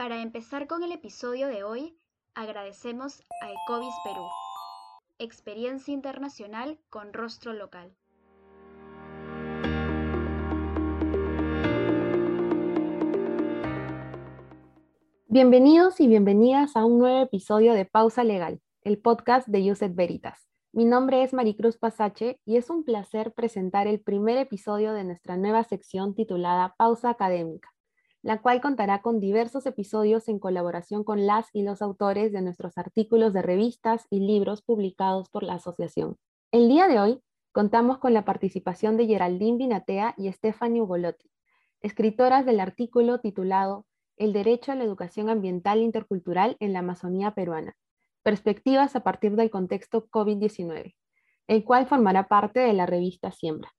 Para empezar con el episodio de hoy, agradecemos a Ecovis Perú, experiencia internacional con rostro local. Bienvenidos y bienvenidas a un nuevo episodio de Pausa Legal, el podcast de Uset Veritas. Mi nombre es Maricruz Pasache y es un placer presentar el primer episodio de nuestra nueva sección titulada Pausa Académica, la cual contará con diversos episodios en colaboración con las y los autores de nuestros artículos de revistas y libros publicados por la asociación. El día de hoy contamos con la participación de Geraldine Binatea y Stephanie Ugolotti, escritoras del artículo titulado El derecho a la educación ambiental intercultural en la Amazonía peruana, perspectivas a partir del contexto COVID-19, el cual formará parte de la revista Siembra.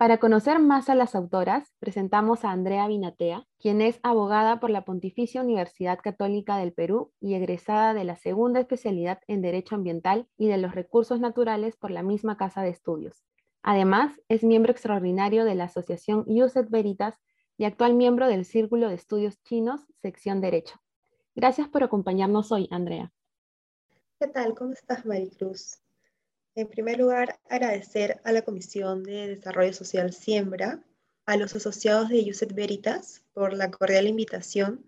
Para conocer más a las autoras, presentamos a Andrea Binatea, quien es abogada por la Pontificia Universidad Católica del Perú y egresada de la segunda especialidad en Derecho Ambiental y de los Recursos Naturales por la misma Casa de Estudios. Además, es miembro extraordinario de la Asociación USET Veritas y actual miembro del Círculo de Estudios Chinos, sección Derecho. Gracias por acompañarnos hoy, Andrea. ¿Qué tal? ¿Cómo estás, Maricruz? En primer lugar, agradecer a la Comisión de Desarrollo Social Siembra, a los asociados de Yuset Veritas por la cordial invitación,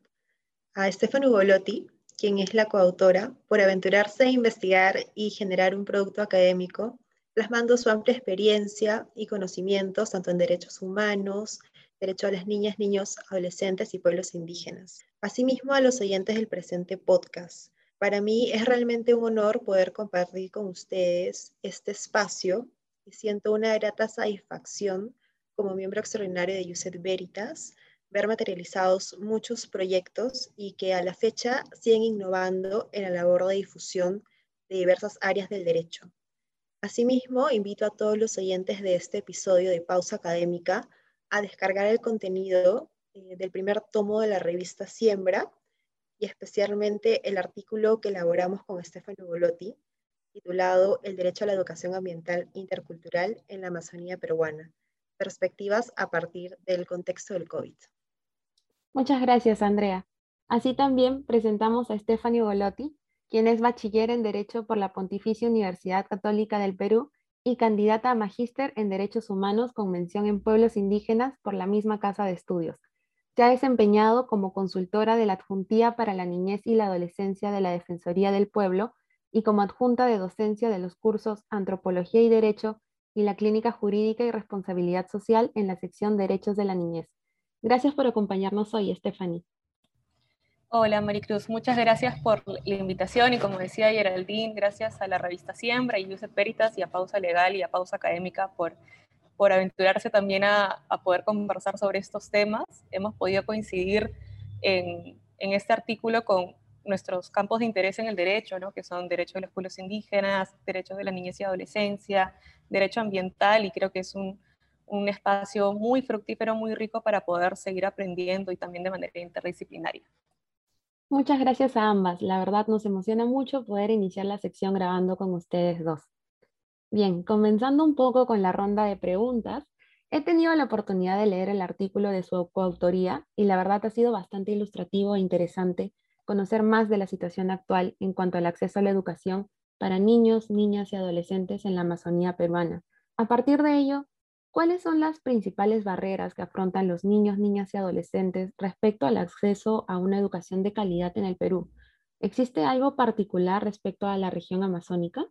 a Stefano Ugolotti, quien es la coautora, por aventurarse a investigar y generar un producto académico, plasmando su amplia experiencia y conocimientos tanto en derechos humanos, derecho a las niñas, niños, adolescentes y pueblos indígenas. Asimismo, a los oyentes del presente podcast, para mí es realmente un honor poder compartir con ustedes este espacio y siento una grata satisfacción como miembro extraordinario de USET Veritas ver materializados muchos proyectos y que a la fecha siguen innovando en la labor de difusión de diversas áreas del derecho. Asimismo, invito a todos los oyentes de este episodio de Pausa Académica a descargar el contenido eh, del primer tomo de la revista Siembra, y especialmente el artículo que elaboramos con Stefano Golotti, titulado El derecho a la educación ambiental intercultural en la Amazonía peruana, perspectivas a partir del contexto del COVID. Muchas gracias, Andrea. Así también presentamos a Stefano Golotti, quien es bachiller en Derecho por la Pontificia Universidad Católica del Perú y candidata a magíster en Derechos Humanos con mención en pueblos indígenas por la misma Casa de Estudios, se ha desempeñado como consultora de la Adjuntía para la Niñez y la Adolescencia de la Defensoría del Pueblo y como adjunta de docencia de los cursos Antropología y Derecho y la Clínica Jurídica y Responsabilidad Social en la sección Derechos de la Niñez. Gracias por acompañarnos hoy, Stephanie. Hola Maricruz, muchas gracias por la invitación y como decía Geraldine, gracias a la revista Siembra y Yusef Peritas y a Pausa Legal y a Pausa Académica por por aventurarse también a, poder conversar sobre estos temas. Hemos podido coincidir en, este artículo con nuestros campos de interés en el derecho, ¿no? que son derechos de los pueblos indígenas, derechos de la niñez y adolescencia, derecho ambiental, y creo que es un, un espacio muy fructífero, muy rico para poder seguir aprendiendo y también de manera interdisciplinaria. Muchas gracias a ambas. La verdad nos emociona mucho poder iniciar la sección grabando con ustedes dos. Bien, comenzando un poco con la ronda de preguntas, he tenido la oportunidad de leer el artículo de su coautoría y la verdad ha sido bastante ilustrativo e interesante conocer más de la situación actual en cuanto al acceso a la educación para niños, niñas y adolescentes en la Amazonía peruana. A partir de ello, ¿cuáles son las principales barreras que afrontan los niños, niñas y adolescentes respecto al acceso a una educación de calidad en el Perú? ¿Existe algo particular respecto a la región amazónica?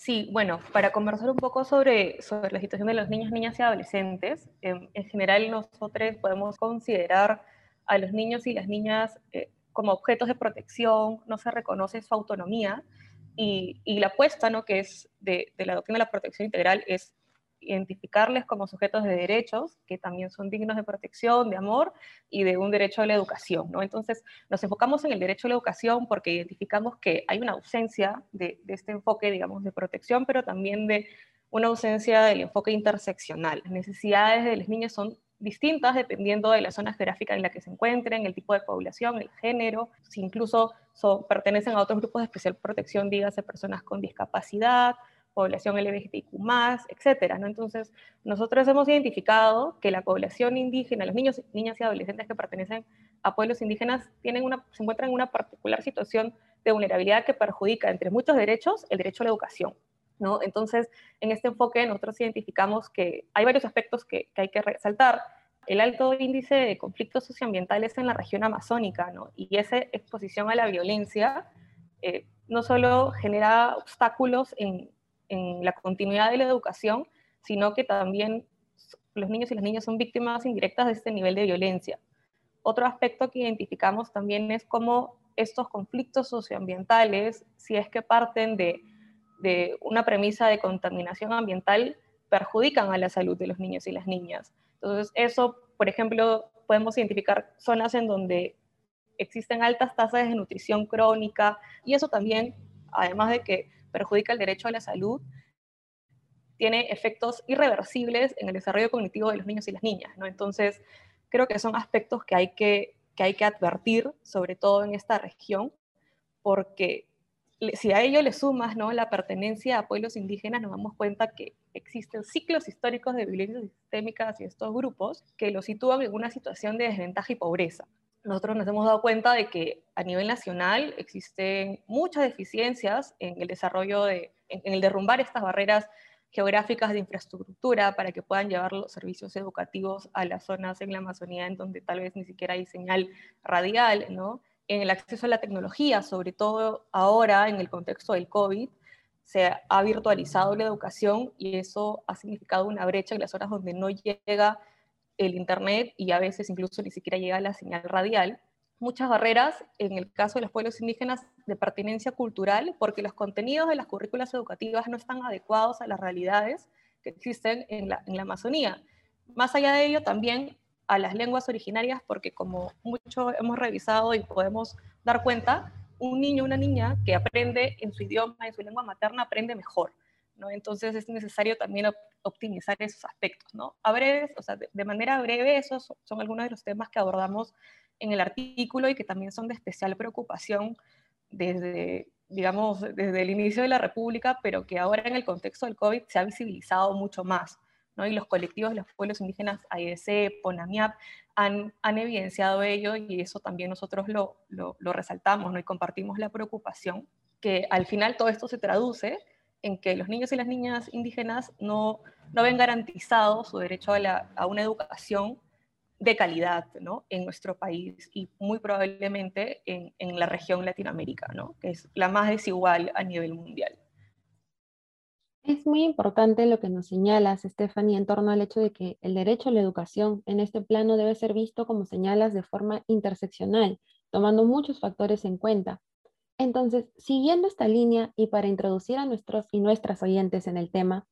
Sí, bueno, para conversar un poco sobre, sobre la situación de los niños, niñas y adolescentes, em, en general nosotros podemos considerar a los niños y las niñas eh, como objetos de protección, no se reconoce su autonomía y, la apuesta ¿no? que es de, de la doctrina de la protección integral es identificarles como sujetos de derechos que también son dignos de protección, de amor y de un derecho a la educación. ¿no? Entonces, nos enfocamos en el derecho a la educación porque identificamos que hay una ausencia de, este enfoque, digamos, de protección, pero también de una ausencia del enfoque interseccional. Las necesidades de los niños son distintas dependiendo de la zona geográfica en la que se encuentren, el tipo de población, el género, si incluso pertenecen a otros grupos de especial protección, dígase personas con discapacidad, población LGBTQ+, etcétera, ¿no? Entonces, nosotros hemos identificado que la población indígena, los niños, niñas y adolescentes que pertenecen a pueblos indígenas tienen una, se encuentran en una particular situación de vulnerabilidad que perjudica, entre muchos derechos, el derecho a la educación. ¿no? Entonces, en este enfoque nosotros identificamos que hay varios aspectos que, que hay que resaltar. El alto índice de conflictos socioambientales en la región amazónica ¿no? y esa exposición a la violencia eh, no solo genera obstáculos en, en la continuidad de la educación, sino que también los niños y las niñas son víctimas indirectas de este nivel de violencia. Otro aspecto que identificamos también es cómo estos conflictos socioambientales, si es que parten de, de, una premisa de contaminación ambiental, perjudican a la salud de los niños y las niñas. Entonces, eso, por ejemplo, podemos identificar zonas en donde existen altas tasas de nutrición crónica y eso también, además de que perjudica el derecho a la salud, tiene efectos irreversibles en el desarrollo cognitivo de los niños y las niñas. ¿no? Entonces, creo que son aspectos que hay que, que hay que advertir, sobre todo en esta región, porque si a ello le sumas ¿no? la pertenencia a pueblos indígenas, nos damos cuenta que existen ciclos históricos de violencia sistémica hacia estos grupos que los sitúan en una situación de desventaja y pobreza. Nosotros nos hemos dado cuenta de que a nivel nacional existen muchas deficiencias en el desarrollo de, en el derrumbar estas barreras geográficas de infraestructura para que puedan llevar los servicios educativos a las zonas en la Amazonía en donde tal vez ni siquiera hay señal radial, ¿no? En el acceso a la tecnología, sobre todo ahora en el contexto del COVID, se ha virtualizado la educación y eso ha significado una brecha en las zonas donde no llega el Internet y a veces incluso ni siquiera llega la señal radial muchas barreras, en el caso de los pueblos indígenas, de pertinencia cultural, porque los contenidos de las currículas educativas no están adecuados a las realidades que existen en la, Amazonía. Más allá de ello, también a las lenguas originarias, porque como mucho hemos revisado y podemos dar cuenta, un niño una niña que aprende en su idioma, en su lengua materna, aprende mejor. ¿No? Entonces es necesario también optimizar esos aspectos. ¿no? A breves, o sea, de, de manera breve, esos son algunos de los temas que abordamos en el artículo y que también son de especial preocupación desde, digamos, desde el inicio de la República, pero que ahora en el contexto del COVID se ha visibilizado mucho más. ¿no? Y los colectivos de los pueblos indígenas AEC, PONAMIAP, han, han evidenciado ello y eso también nosotros lo, lo, lo resaltamos ¿no? y compartimos la preocupación que al final todo esto se traduce en que los niños y las niñas indígenas no, no ven garantizado su derecho a, una educación de calidad ¿no? en nuestro país y muy probablemente en, en, la región Latinoamérica, ¿no? que es la más desigual a nivel mundial. Es muy importante lo que nos señalas, Stephanie, en torno al hecho de que el derecho a la educación en este plano debe ser visto, como señalas, de forma interseccional, tomando muchos factores en cuenta. Entonces, siguiendo esta línea y para introducir a nuestros y nuestras oyentes en el tema,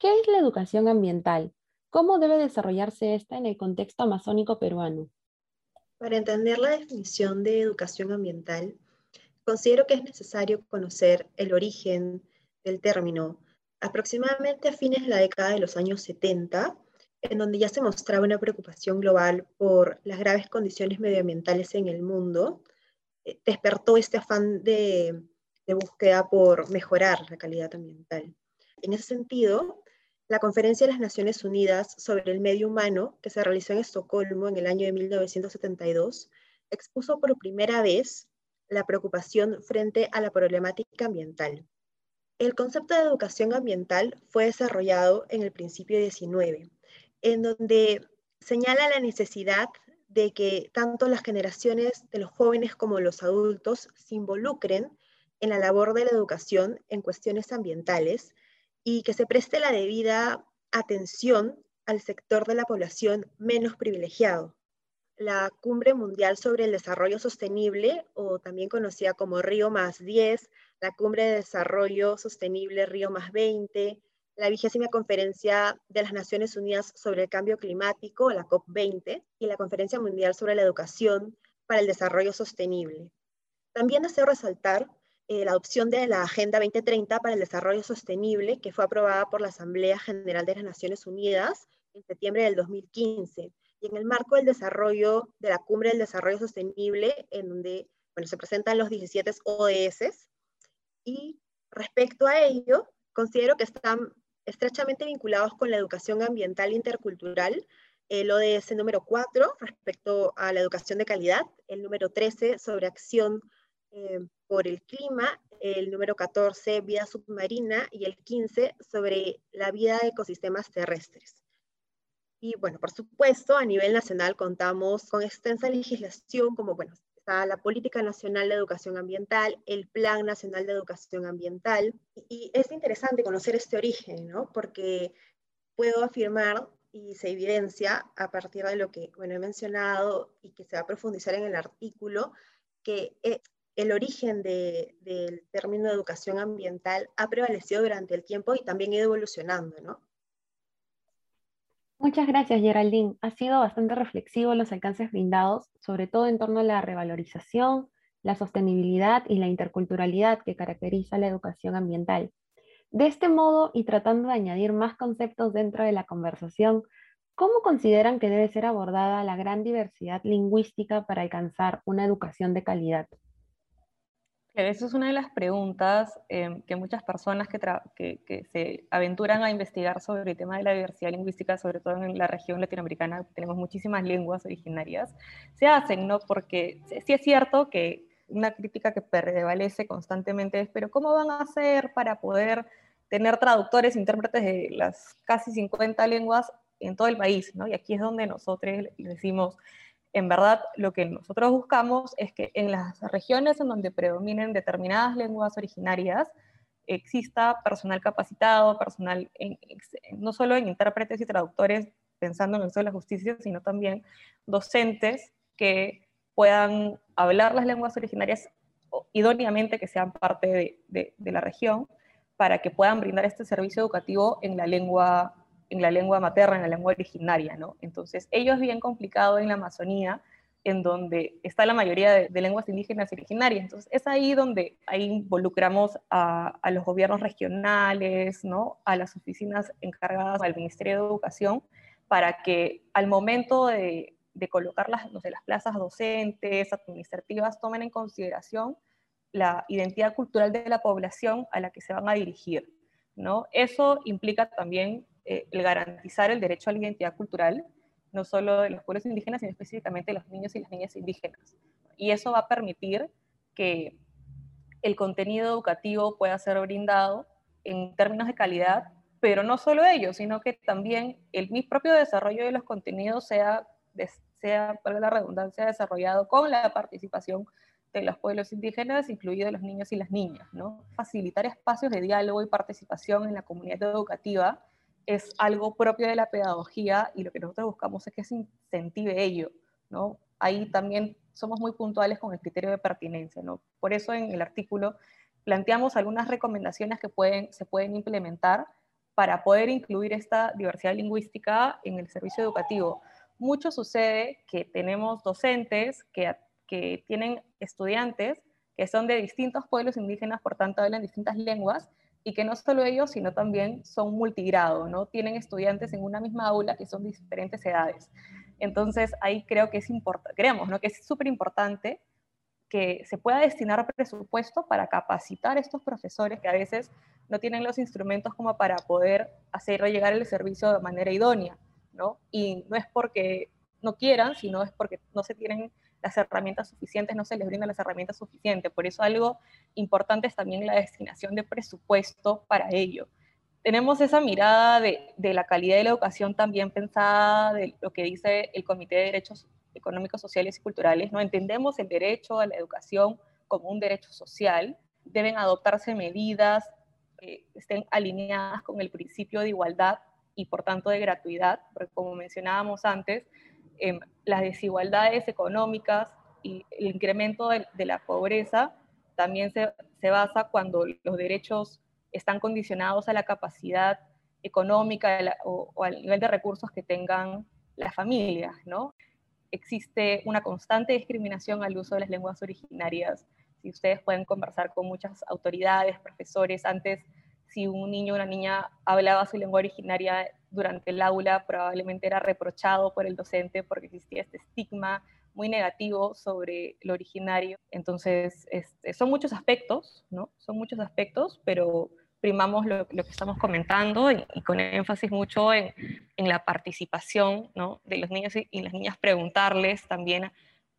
¿qué es la educación ambiental? ¿Cómo debe desarrollarse esta en el contexto amazónico peruano? Para entender la definición de educación ambiental, considero que es necesario conocer el origen del término. Aproximadamente a fines de la década de los años 70, en donde ya se mostraba una preocupación global por las graves condiciones medioambientales en el mundo, despertó este afán de, de búsqueda por mejorar la calidad ambiental. En ese sentido, la Conferencia de las Naciones Unidas sobre el Medio Humano, que se realizó en Estocolmo en el año de 1972, expuso por primera vez la preocupación frente a la problemática ambiental. El concepto de educación ambiental fue desarrollado en el principio 19, en donde señala la necesidad de que tanto las generaciones de los jóvenes como los adultos se involucren en la labor de la educación en cuestiones ambientales y que se preste la debida atención al sector de la población menos privilegiado. La Cumbre Mundial sobre el Desarrollo Sostenible, o también conocida como Río más 10, la Cumbre de Desarrollo Sostenible Río más 20, la vigésima conferencia de las Naciones Unidas sobre el Cambio Climático, la COP20, y la Conferencia Mundial sobre la Educación para el Desarrollo Sostenible. También deseo resaltar eh, la adopción de la Agenda 2030 para el Desarrollo Sostenible, que fue aprobada por la Asamblea General de las Naciones Unidas en septiembre del 2015. Y en el marco del desarrollo de la Cumbre del Desarrollo Sostenible, en donde bueno, se presentan los 17 ODS. Y respecto a ello, considero que están estrechamente vinculados con la educación ambiental intercultural, el ODS número 4 respecto a la educación de calidad, el número 13 sobre acción eh, por el clima, el número 14 vida submarina y el 15 sobre la vida de ecosistemas terrestres. Y bueno, por supuesto, a nivel nacional contamos con extensa legislación como, bueno, está la Política Nacional de Educación Ambiental, el Plan Nacional de Educación Ambiental. Y, es interesante conocer este origen, ¿no? Porque puedo afirmar y se evidencia a partir de lo que bueno, he mencionado y que se va a profundizar en el artículo, que eh, el origen del término educación ambiental ha prevalecido durante el tiempo y también ha ido evolucionando, ¿no? Muchas gracias, Geraldine. Ha sido bastante reflexivo los alcances brindados, sobre todo en torno a la revalorización, la sostenibilidad y la interculturalidad que caracteriza la educación ambiental. De este modo, y tratando de añadir más conceptos dentro de la conversación, ¿cómo consideran que debe ser abordada la gran diversidad lingüística para alcanzar una educación de calidad? Esa es una de las preguntas em, que muchas personas que, que, se aventuran a investigar sobre el tema de la diversidad lingüística, sobre todo en la región latinoamericana, tenemos muchísimas lenguas originarias, se hacen, ¿no? Porque sí es cierto que una crítica que prevalece constantemente es, pero ¿cómo van a hacer para poder tener traductores, intérpretes de las casi 50 lenguas en todo el país, ¿no? Y aquí es donde nosotros decimos, en verdad lo que nosotros buscamos es que en las regiones en donde predominen determinadas lenguas originarias, exista personal capacitado, personal no solo en intérpretes y traductores pensando en el uso de la justicia, sino también docentes que puedan hablar las lenguas originarias idóneamente, que sean parte de, de la región, para que puedan brindar este servicio educativo en la lengua en la lengua materna, en la lengua originaria, ¿no? Entonces, ello es bien complicado en la Amazonía, en donde está la mayoría de, lenguas indígenas originarias. Entonces, es ahí donde ahí involucramos a, los gobiernos regionales, ¿no? A las oficinas encargadas al Ministerio de Educación, para que al momento de, colocar las, no sé, las plazas docentes, administrativas, tomen en consideración la identidad cultural de la población a la que se van a dirigir. ¿no? Eso implica también eh, el garantizar el derecho a la identidad cultural, no solo de los pueblos indígenas, sino específicamente de los niños y las niñas indígenas. Y eso va a permitir que el contenido educativo pueda ser brindado en términos de calidad, pero no solo ello, sino que también el mi propio desarrollo de los contenidos sea, sea, para la redundancia, desarrollado con la participación de los pueblos indígenas, incluidos los niños y las niñas, ¿no? Facilitar espacios de diálogo y participación en la comunidad educativa es algo propio de la pedagogía y lo que nosotros buscamos es que se incentive ello, ¿no? Ahí también somos muy puntuales con el criterio de pertinencia, ¿no? Por eso en el artículo planteamos algunas recomendaciones que pueden, se pueden implementar para poder incluir esta diversidad lingüística en el servicio educativo. Mucho sucede que tenemos docentes que, que tienen estudiantes que son de distintos pueblos indígenas, por tanto hablan distintas lenguas, y que no solo ellos, sino también son multigrado, ¿no? Tienen estudiantes en una misma aula que son diferentes edades. Entonces, ahí creo que es importante, creemos, ¿no? Que es súper importante que se pueda destinar presupuesto para capacitar a estos profesores que a veces no tienen los instrumentos como para poder hacer llegar el servicio de manera idónea, ¿no? Y no es porque no quieran, sino es porque no se tienen las herramientas suficientes, no se les brindan las herramientas suficientes. Por eso algo importante es también la destinación de presupuesto para ello. Tenemos esa mirada de, de la calidad de la educación también pensada de lo que dice el Comité de Derechos Económicos, Sociales y Culturales. No entendemos el derecho a la educación como un derecho social. Deben adoptarse medidas que estén alineadas con el principio de igualdad y por tanto de gratuidad, porque como mencionábamos antes, Las desigualdades económicas y el incremento de, la pobreza también se, basa cuando los derechos están condicionados a la capacidad económica o, al nivel de recursos que tengan las familias, ¿no? Existe una constante discriminación al uso de las lenguas originarias. Si ustedes pueden conversar con muchas autoridades, profesores, antes si un niño o una niña hablaba su lengua originaria durante el aula, probablemente era reprochado por el docente porque existía este estigma muy negativo sobre lo originario. Entonces, este, son muchos aspectos, ¿no? Son muchos aspectos, pero primamos lo, que estamos comentando y, con énfasis mucho en, en la participación ¿no? de los niños y, las niñas, preguntarles también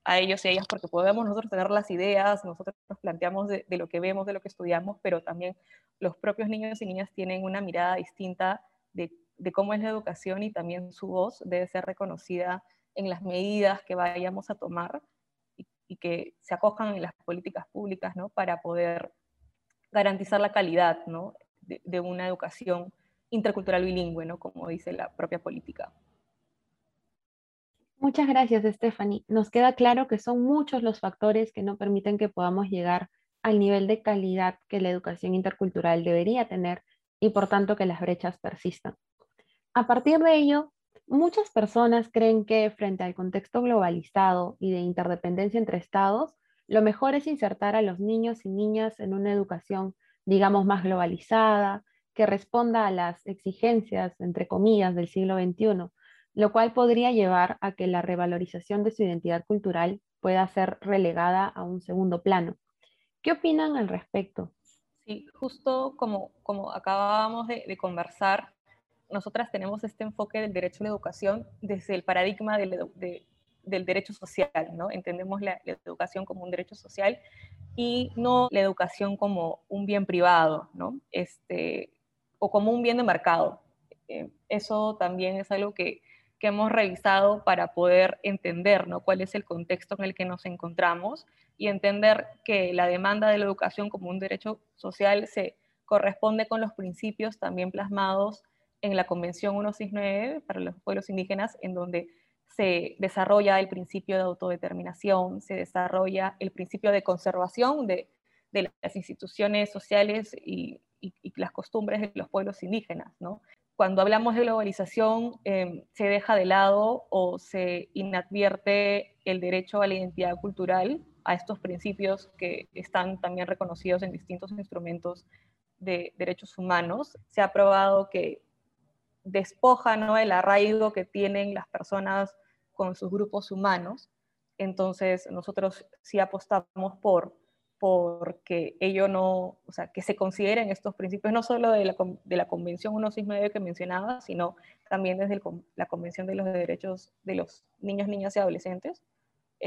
a ellos y a ellas, porque podemos nosotros tener las ideas, nosotros nos planteamos de, de, lo que vemos, de lo que estudiamos, pero también los propios niños y niñas tienen una mirada distinta de, de cómo es la educación y también su voz debe ser reconocida en las medidas que vayamos a tomar y, que se acojan en las políticas públicas ¿no? para poder garantizar la calidad de, una educación intercultural bilingüe, ¿no? como dice la propia política. Muchas gracias, Stephanie. Nos queda claro que son muchos los factores que no permiten que podamos llegar al nivel de calidad que la educación intercultural debería tener y por tanto que las brechas persistan. A partir de ello, muchas personas creen que frente al contexto globalizado y de interdependencia entre estados, lo mejor es insertar a los niños y niñas en una educación, digamos, más globalizada, que responda a las exigencias, entre comillas, del siglo XXI, lo cual podría llevar a que la revalorización de su identidad cultural pueda ser relegada a un segundo plano. ¿Qué opinan al respecto? Sí, justo como, como acabábamos de, conversar, nosotras tenemos este enfoque del derecho a la educación desde el paradigma de, de, del derecho social, ¿no? Entendemos la, educación como un derecho social y no la educación como un bien privado, ¿no? Este, o como un bien de mercado. Eh, eso también es algo que, que, hemos revisado para poder entender, ¿no? Cuál es el contexto en el que nos encontramos y entender que la demanda de la educación como un derecho social se corresponde con los principios también plasmados en la Convención 169 para los pueblos indígenas, en donde se desarrolla el principio de autodeterminación, se desarrolla el principio de conservación de, las instituciones sociales y, las costumbres de los pueblos indígenas. Cuando hablamos de globalización, em, se deja de lado o se inadvierte el derecho a la identidad cultural, a estos principios que están también reconocidos en distintos instrumentos de derechos humanos. Se ha probado que despoja ¿no? el arraigo que tienen las personas con sus grupos humanos. Entonces, nosotros sí apostamos por porque ello no, o sea, que se consideren estos principios no solo de la, de la Convención 169 que mencionaba, sino también desde la Convención de los Derechos de los Niños, Niñas y Adolescentes,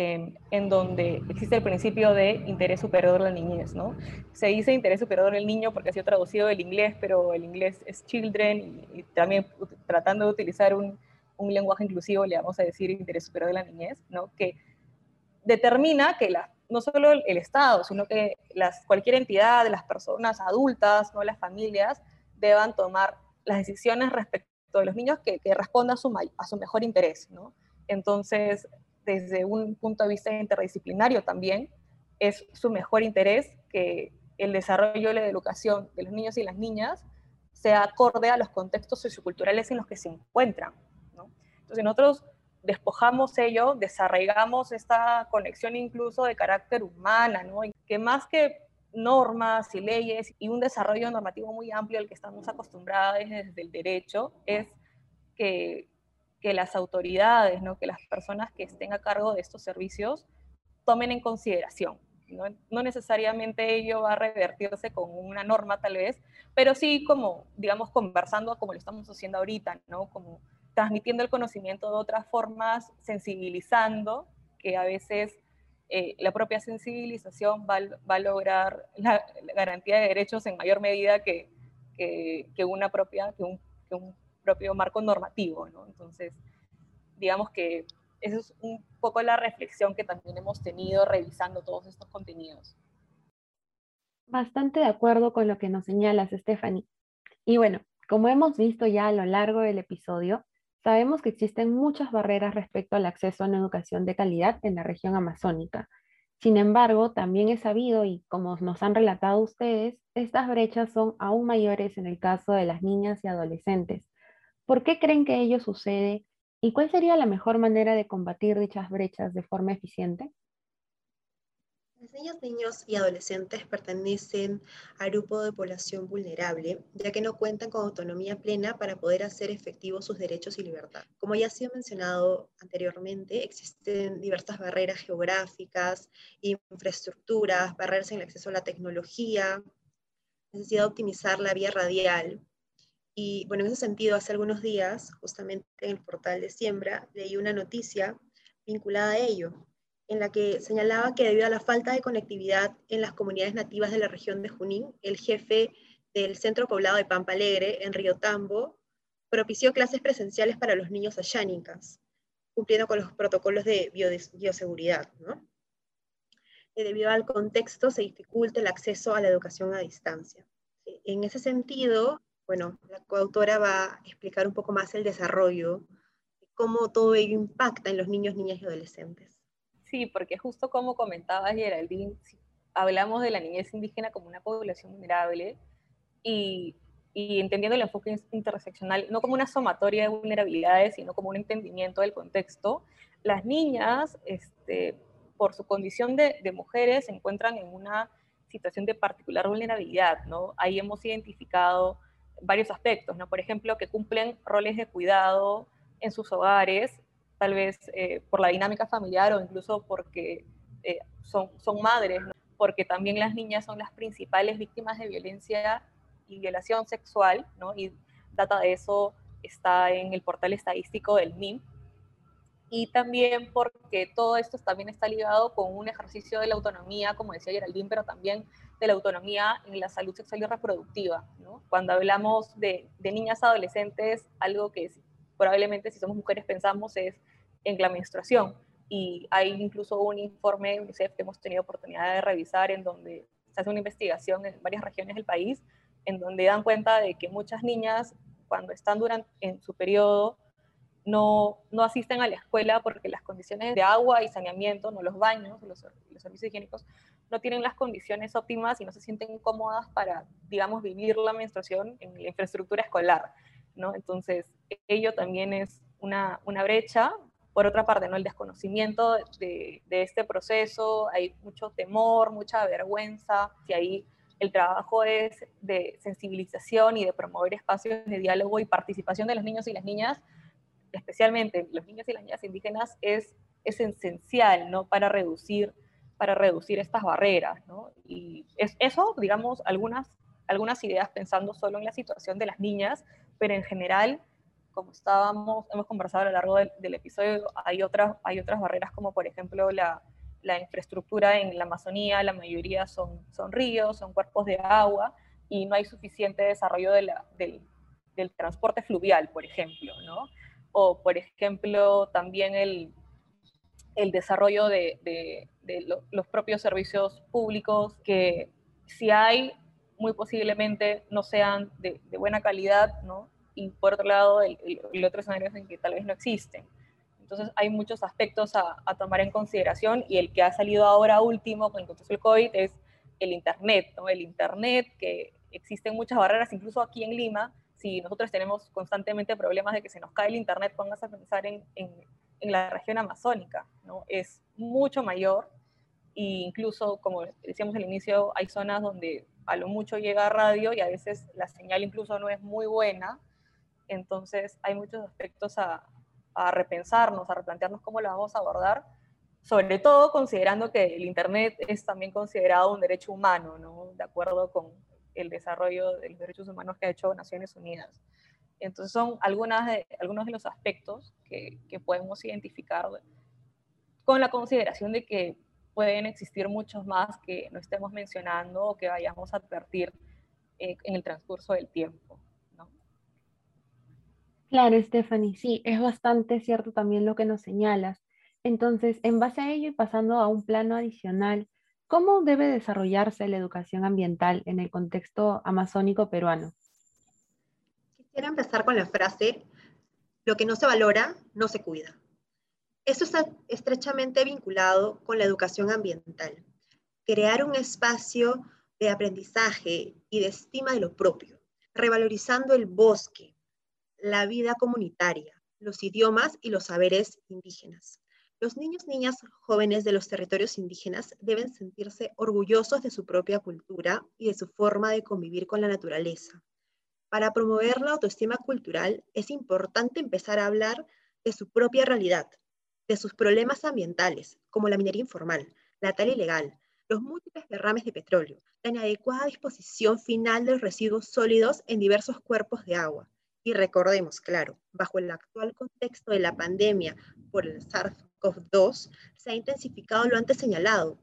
em, en donde existe el principio de interés superior de la niñez, ¿no? Se dice interés superior del niño porque ha sido traducido del inglés, pero el inglés es children y también tratando de utilizar un, un lenguaje inclusivo, le vamos a decir interés superior de la niñez, ¿no? que determina que la, no solo el Estado, sino que las, cualquier entidad, las personas adultas, ¿no? las familias, deban tomar las decisiones respecto de los niños que, que respondan a su, a su mejor interés. ¿no? Entonces, desde un punto de vista interdisciplinario también, es su mejor interés que el desarrollo de la educación de los niños y las niñas sea acorde a los contextos socioculturales en los que se encuentran. Entonces nosotros despojamos ello, desarraigamos esta conexión incluso de carácter humana, ¿no? que más que normas y leyes y un desarrollo normativo muy amplio al que estamos acostumbrados desde el derecho, es que, que las autoridades, ¿no? que las personas que estén a cargo de estos servicios tomen en consideración. ¿no? no necesariamente ello va a revertirse con una norma tal vez, pero sí como, digamos, conversando como lo estamos haciendo ahorita, ¿no? Como transmitiendo el conocimiento de otras formas, sensibilizando, que a veces eh, la propia sensibilización va, a lograr la, garantía de derechos en mayor medida que, que, una propia, que un, un, propio marco normativo. ¿no? Entonces, digamos que esa es un poco la reflexión que también hemos tenido revisando todos estos contenidos. Bastante de acuerdo con lo que nos señalas, Stephanie. Y bueno, como hemos visto ya a lo largo del episodio, Sabemos que existen muchas barreras respecto al acceso a una educación de calidad en la región amazónica. Sin embargo, también es sabido, y como nos han relatado ustedes, estas brechas son aún mayores en el caso de las niñas y adolescentes. ¿Por qué creen que ello sucede y cuál sería la mejor manera de combatir dichas brechas de forma eficiente? Las niños y adolescentes pertenecen al grupo de población vulnerable, ya que no cuentan con autonomía plena para poder hacer efectivos sus derechos y libertad. Como ya ha sido mencionado anteriormente, existen diversas barreras geográficas, infraestructuras, barreras en el acceso a la tecnología, necesidad de optimizar la vía radial. Y bueno, en ese sentido, hace algunos días, justamente en el portal de Siembra, leí una noticia vinculada a ello, en la que señalaba que debido a la falta de conectividad en las comunidades nativas de la región de Junín, el jefe del centro poblado de Pampa Alegre, en Río Tambo, propició clases presenciales para los niños ayánicas, cumpliendo con los protocolos de bioseguridad. ¿no? debido al contexto se dificulta el acceso a la educación a distancia. En ese sentido, bueno, la coautora va a explicar un poco más el desarrollo, cómo todo ello impacta en los niños, niñas y adolescentes. Sí, porque justo como comentaba Geraldine, hablamos de la niñez indígena como una población vulnerable y y entendiendo el enfoque interseccional no como una sumatoria de vulnerabilidades, sino como un entendimiento del contexto, las niñas, este, por su condición de, de, mujeres, se encuentran en una situación de particular vulnerabilidad, ¿no? Ahí hemos identificado varios aspectos, ¿no? Por ejemplo, que cumplen roles de cuidado en sus hogares, tal vez eh, por la dinámica familiar o incluso porque eh, son, son madres, porque también las niñas son las principales víctimas de violencia y violación sexual, ¿no? Y data de eso está en el portal estadístico del MIM. Y también porque todo esto también está ligado con un ejercicio de la autonomía, como decía Geraldine, pero también de la autonomía en la salud sexual y reproductiva. Cuando hablamos de, de niñas adolescentes, algo que probablemente si somos mujeres pensamos es en la menstruación. Y hay incluso un informe de UNICEF que hemos tenido oportunidad de revisar en donde se hace una investigación en varias regiones del país en donde dan cuenta de que muchas niñas, cuando están durante, en su periodo, no, asisten a la escuela porque las condiciones de agua y saneamiento, no los baños, los, servicios higiénicos, no tienen las condiciones óptimas y no se sienten cómodas para, digamos, vivir la menstruación en la infraestructura escolar, ¿no? Entonces, ello también es una, una brecha. Por otra parte, ¿no? El desconocimiento de, de, este proceso, hay mucho temor, mucha vergüenza, y ahí el trabajo es de sensibilización y de promover espacios de diálogo y participación de los niños y las niñas, especialmente los niños y las niñas indígenas, es, es esencial ¿no? para, reducir, para reducir estas barreras. ¿no? Y es, eso, digamos, algunas, algunas ideas pensando solo en la situación de las niñas, pero en general, como estábamos, hemos conversado a lo largo del, episodio, hay otras, hay otras barreras como por ejemplo la, la infraestructura en la Amazonía, la mayoría son, son ríos, son cuerpos de agua, y no hay suficiente desarrollo del, del, transporte fluvial, por ejemplo, ¿no? O, por ejemplo, también el, el desarrollo de, de, de lo, los propios servicios públicos, que si hay, muy posiblemente no sean de, buena calidad, ¿no? Y por otro lado, el, el otro escenario es en que tal vez no existen. Entonces hay muchos aspectos a, a, tomar en consideración y el que ha salido ahora último con el contexto del COVID es el Internet, ¿no? El Internet, que existen muchas barreras, incluso aquí en Lima, si nosotros tenemos constantemente problemas de que se nos cae el Internet, pongas a pensar en, en, en la región amazónica, ¿no? Es mucho mayor e incluso, como decíamos al inicio, hay zonas donde a lo mucho llega radio y a veces la señal incluso no es muy buena, entonces hay muchos aspectos a, a repensarnos, a replantearnos cómo lo vamos a abordar, sobre todo considerando que el Internet es también considerado un derecho humano, ¿no? de acuerdo con el desarrollo de los derechos humanos que ha hecho Naciones Unidas. Entonces son algunas de, algunos de los aspectos que, que podemos identificar con la consideración de que pueden existir muchos más que no estemos mencionando o que vayamos a advertir eh, en el transcurso del tiempo. Claro, Stephanie, sí, es bastante cierto también lo que nos señalas. Entonces, en base a ello y pasando a un plano adicional, ¿cómo debe desarrollarse la educación ambiental en el contexto amazónico peruano? Quisiera empezar con la frase, lo que no se valora, no se cuida. Esto está estrechamente vinculado con la educación ambiental. Crear un espacio de aprendizaje y de estima de lo propio, revalorizando el bosque, la vida comunitaria, los idiomas y los saberes indígenas. Los niños, niñas, jóvenes de los territorios indígenas deben sentirse orgullosos de su propia cultura y de su forma de convivir con la naturaleza. Para promover la autoestima cultural es importante empezar a hablar de su propia realidad, de sus problemas ambientales, como la minería informal, la tala ilegal, los múltiples derrames de petróleo, la inadecuada disposición final de los residuos sólidos en diversos cuerpos de agua. Y recordemos, claro, bajo el actual contexto de la pandemia por el SARS-CoV-2, se ha intensificado lo antes señalado,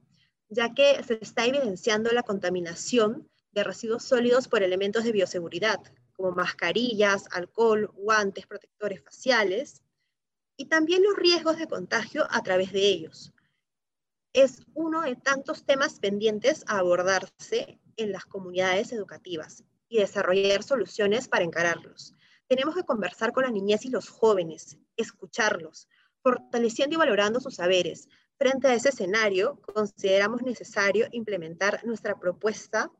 ya que se está evidenciando la contaminación de residuos sólidos por elementos de bioseguridad, como mascarillas, alcohol, guantes, protectores faciales, y también los riesgos de contagio a través de ellos. Es uno de tantos temas pendientes a abordarse en las comunidades educativas y desarrollar soluciones para encararlos. Tenemos que conversar con la niñez y los jóvenes, escucharlos, fortaleciendo y valorando sus saberes. Frente a ese escenario, consideramos necesario implementar nuestra propuesta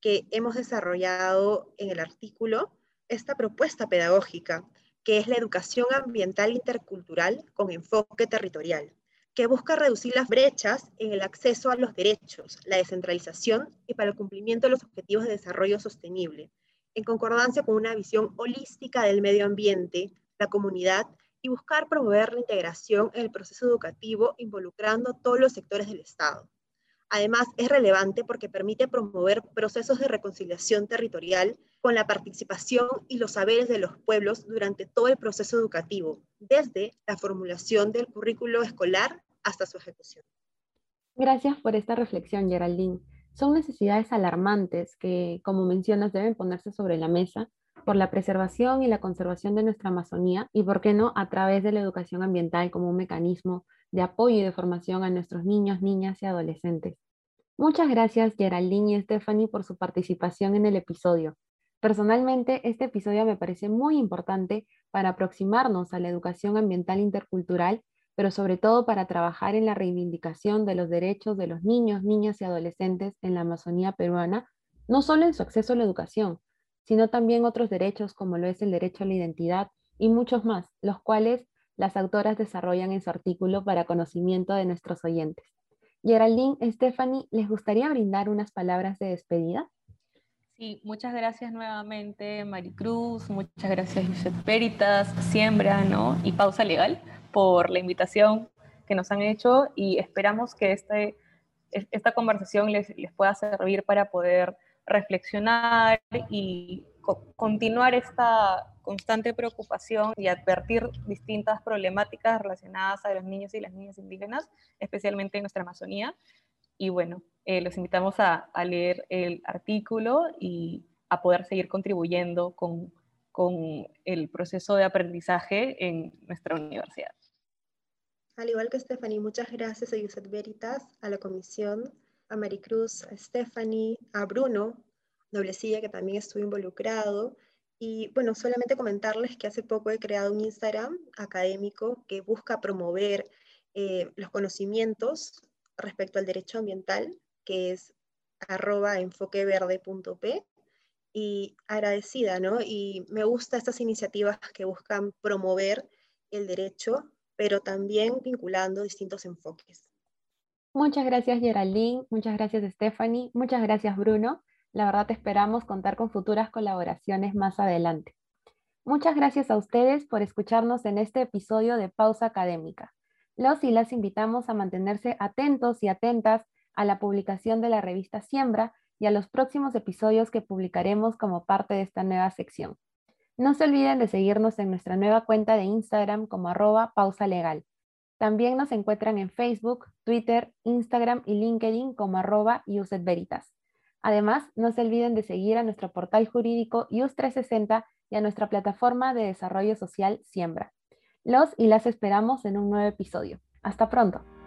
que hemos desarrollado en el artículo, esta propuesta pedagógica, que es la educación ambiental intercultural con enfoque territorial, que busca reducir las brechas en el acceso a los derechos, la descentralización y para el cumplimiento de los objetivos de desarrollo sostenible, en concordancia con una visión holística del medio ambiente, la comunidad y buscar promover la integración en el proceso educativo involucrando todos los sectores del Estado. Además, es relevante porque permite promover procesos de reconciliación territorial con la participación y los saberes de los pueblos durante todo el proceso educativo, desde la formulación del currículo escolar hasta su ejecución. Gracias por esta reflexión, Geraldine. Son necesidades alarmantes que, como mencionas, deben ponerse sobre la mesa por la preservación y la conservación de nuestra Amazonía y, por qué no, a través de la educación ambiental como un mecanismo de apoyo y de formación a nuestros niños, niñas y adolescentes. Muchas gracias Geraldine y Stephanie por su participación en el episodio. Personalmente, este episodio me parece muy importante para aproximarnos a la educación ambiental intercultural, pero sobre todo para trabajar en la reivindicación de los derechos de los niños, niñas y adolescentes en la Amazonía peruana, no solo en su acceso a la educación, sino también otros derechos como lo es el derecho a la identidad y muchos más, los cuales las autoras desarrollan en su artículo para conocimiento de nuestros oyentes. Geraldine, Stephanie, ¿les gustaría brindar unas palabras de despedida? Sí, muchas gracias nuevamente Maricruz, muchas gracias Josep Peritas, Siembra ¿no? y Pausa Legal por la invitación que nos han hecho y esperamos que este, esta conversación les, les pueda servir para poder reflexionar y continuar esta constante preocupación y advertir distintas problemáticas relacionadas a los niños y las niñas indígenas, especialmente en nuestra Amazonía. Y bueno, eh, los invitamos a, a, leer el artículo y a poder seguir contribuyendo con, con el proceso de aprendizaje en nuestra universidad. Al igual que Stephanie, muchas gracias a Yuset Veritas, a la comisión, a Maricruz, a Stephanie, a Bruno Doblecilla, que también estuvo involucrado. Y bueno, solamente comentarles que hace poco he creado un Instagram académico que busca promover eh, los conocimientos respecto al derecho ambiental, que es arroba enfoqueverde.p. Y agradecida, ¿no? Y me gustan estas iniciativas que buscan promover el derecho, pero también vinculando distintos enfoques. Muchas gracias Geraldine, muchas gracias Stephanie, muchas gracias Bruno. La verdad esperamos contar con futuras colaboraciones más adelante. Muchas gracias a ustedes por escucharnos en este episodio de Pausa Académica. Los y las invitamos a mantenerse atentos y atentas a la publicación de la revista Siembra y a los próximos episodios que publicaremos como parte de esta nueva sección. No se olviden de seguirnos en nuestra nueva cuenta de Instagram como arroba pausa legal. También nos encuentran en Facebook, Twitter, Instagram y LinkedIn como arroba Veritas. Además, no se olviden de seguir a nuestro portal jurídico IUS360 y a nuestra plataforma de desarrollo social Siembra. Los y las esperamos en un nuevo episodio. Hasta pronto.